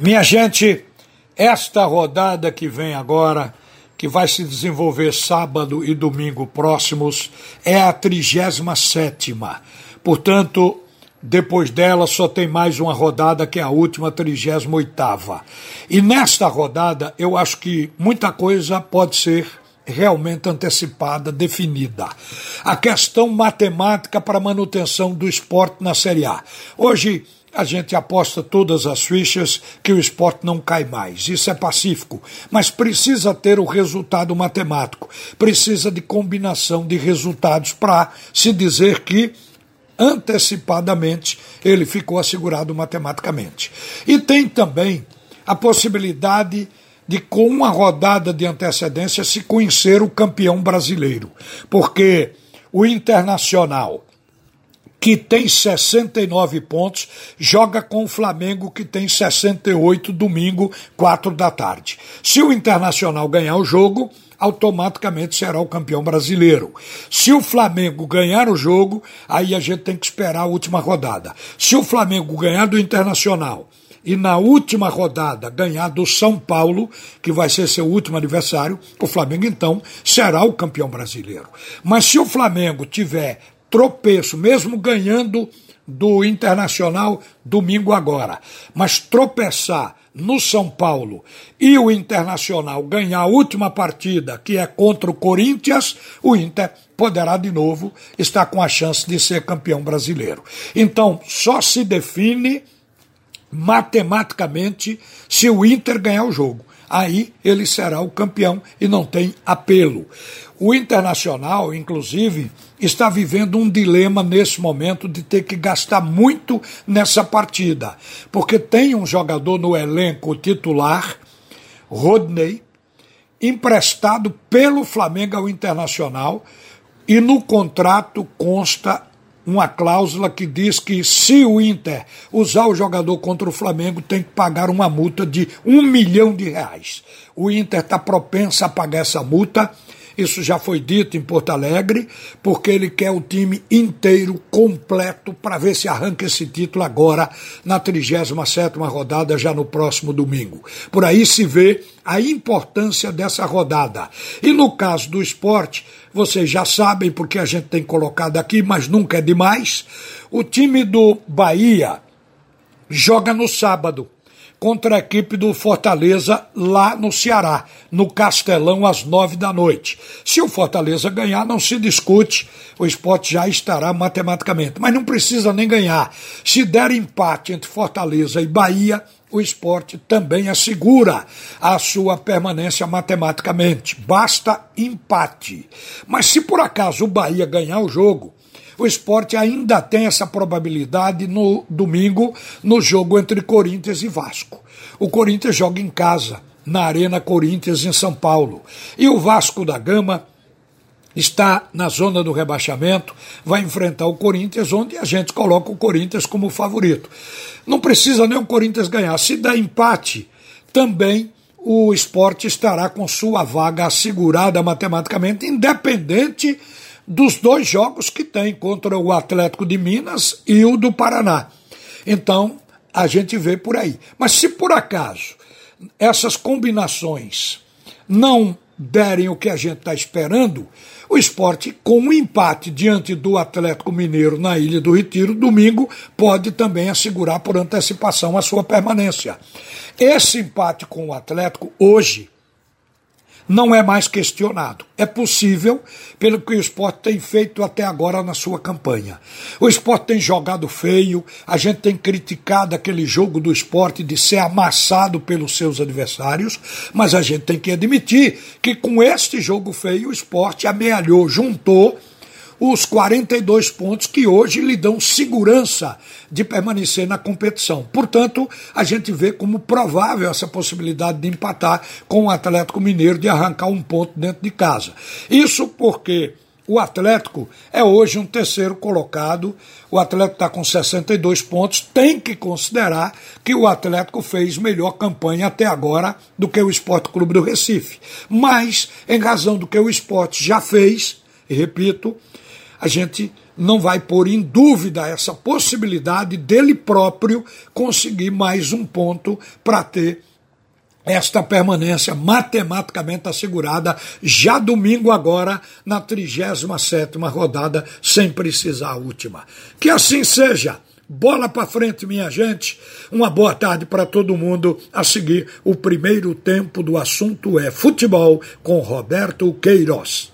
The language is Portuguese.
Minha gente, esta rodada que vem agora, que vai se desenvolver sábado e domingo próximos, é a 37. Portanto, depois dela só tem mais uma rodada que é a última, 38. E nesta rodada eu acho que muita coisa pode ser realmente antecipada, definida. A questão matemática para manutenção do esporte na Série A. Hoje a gente aposta todas as fichas que o esporte não cai mais. Isso é pacífico. Mas precisa ter o resultado matemático. Precisa de combinação de resultados para se dizer que antecipadamente ele ficou assegurado matematicamente. E tem também a possibilidade de, com uma rodada de antecedência, se conhecer o campeão brasileiro. Porque o Internacional que tem 69 pontos, joga com o Flamengo, que tem 68, domingo, 4 da tarde. Se o Internacional ganhar o jogo, automaticamente será o campeão brasileiro. Se o Flamengo ganhar o jogo, aí a gente tem que esperar a última rodada. Se o Flamengo ganhar do Internacional e na última rodada ganhar do São Paulo, que vai ser seu último adversário, o Flamengo então será o campeão brasileiro. Mas se o Flamengo tiver tropeço, mesmo ganhando do Internacional domingo agora, mas tropeçar no São Paulo e o Internacional ganhar a última partida, que é contra o Corinthians, o Inter poderá de novo estar com a chance de ser campeão brasileiro. Então, só se define matematicamente se o Inter ganhar o jogo. Aí ele será o campeão e não tem apelo. O Internacional, inclusive, está vivendo um dilema nesse momento de ter que gastar muito nessa partida, porque tem um jogador no elenco titular, Rodney, emprestado pelo Flamengo ao Internacional, e no contrato consta uma cláusula que diz que se o Inter usar o jogador contra o Flamengo, tem que pagar uma multa de um milhão de reais. O Inter está propenso a pagar essa multa isso já foi dito em Porto Alegre, porque ele quer o time inteiro, completo, para ver se arranca esse título agora na 37 rodada, já no próximo domingo. Por aí se vê a importância dessa rodada. E no caso do esporte, vocês já sabem, porque a gente tem colocado aqui, mas nunca é demais, o time do Bahia joga no sábado contra a equipe do Fortaleza lá no Ceará, no Castelão, às nove da noite. Se o Fortaleza ganhar, não se discute, o esporte já estará matematicamente. Mas não precisa nem ganhar. Se der empate entre Fortaleza e Bahia, o esporte também assegura a sua permanência matematicamente. Basta empate. Mas se por acaso o Bahia ganhar o jogo, o esporte ainda tem essa probabilidade no domingo, no jogo entre Corinthians e Vasco. O Corinthians joga em casa, na Arena Corinthians, em São Paulo. E o Vasco da Gama está na zona do rebaixamento, vai enfrentar o Corinthians, onde a gente coloca o Corinthians como favorito. Não precisa nem o Corinthians ganhar. Se der empate, também o esporte estará com sua vaga assegurada matematicamente, independente dos dois jogos que tem contra o Atlético de Minas e o do Paraná. Então, a gente vê por aí. Mas se por acaso essas combinações não derem o que a gente está esperando, o esporte, com um empate diante do Atlético Mineiro na Ilha do Retiro, domingo, pode também assegurar por antecipação a sua permanência. Esse empate com o Atlético, hoje, não é mais questionado. É possível, pelo que o esporte tem feito até agora na sua campanha. O esporte tem jogado feio, a gente tem criticado aquele jogo do esporte de ser amassado pelos seus adversários, mas a gente tem que admitir que com este jogo feio o esporte amealhou, juntou os 42 pontos que hoje lhe dão segurança de permanecer na competição. Portanto, a gente vê como provável essa possibilidade de empatar com o Atlético Mineiro de arrancar um ponto dentro de casa. Isso porque o Atlético é hoje um terceiro colocado. O Atlético está com 62 pontos. Tem que considerar que o Atlético fez melhor campanha até agora do que o Esporte Clube do Recife. Mas, em razão do que o esporte já fez, repito, a gente não vai pôr em dúvida essa possibilidade dele próprio conseguir mais um ponto para ter esta permanência matematicamente assegurada já domingo agora na 37 rodada sem precisar a última. Que assim seja. Bola para frente, minha gente. Uma boa tarde para todo mundo. A seguir, o primeiro tempo do assunto é futebol com Roberto Queiroz.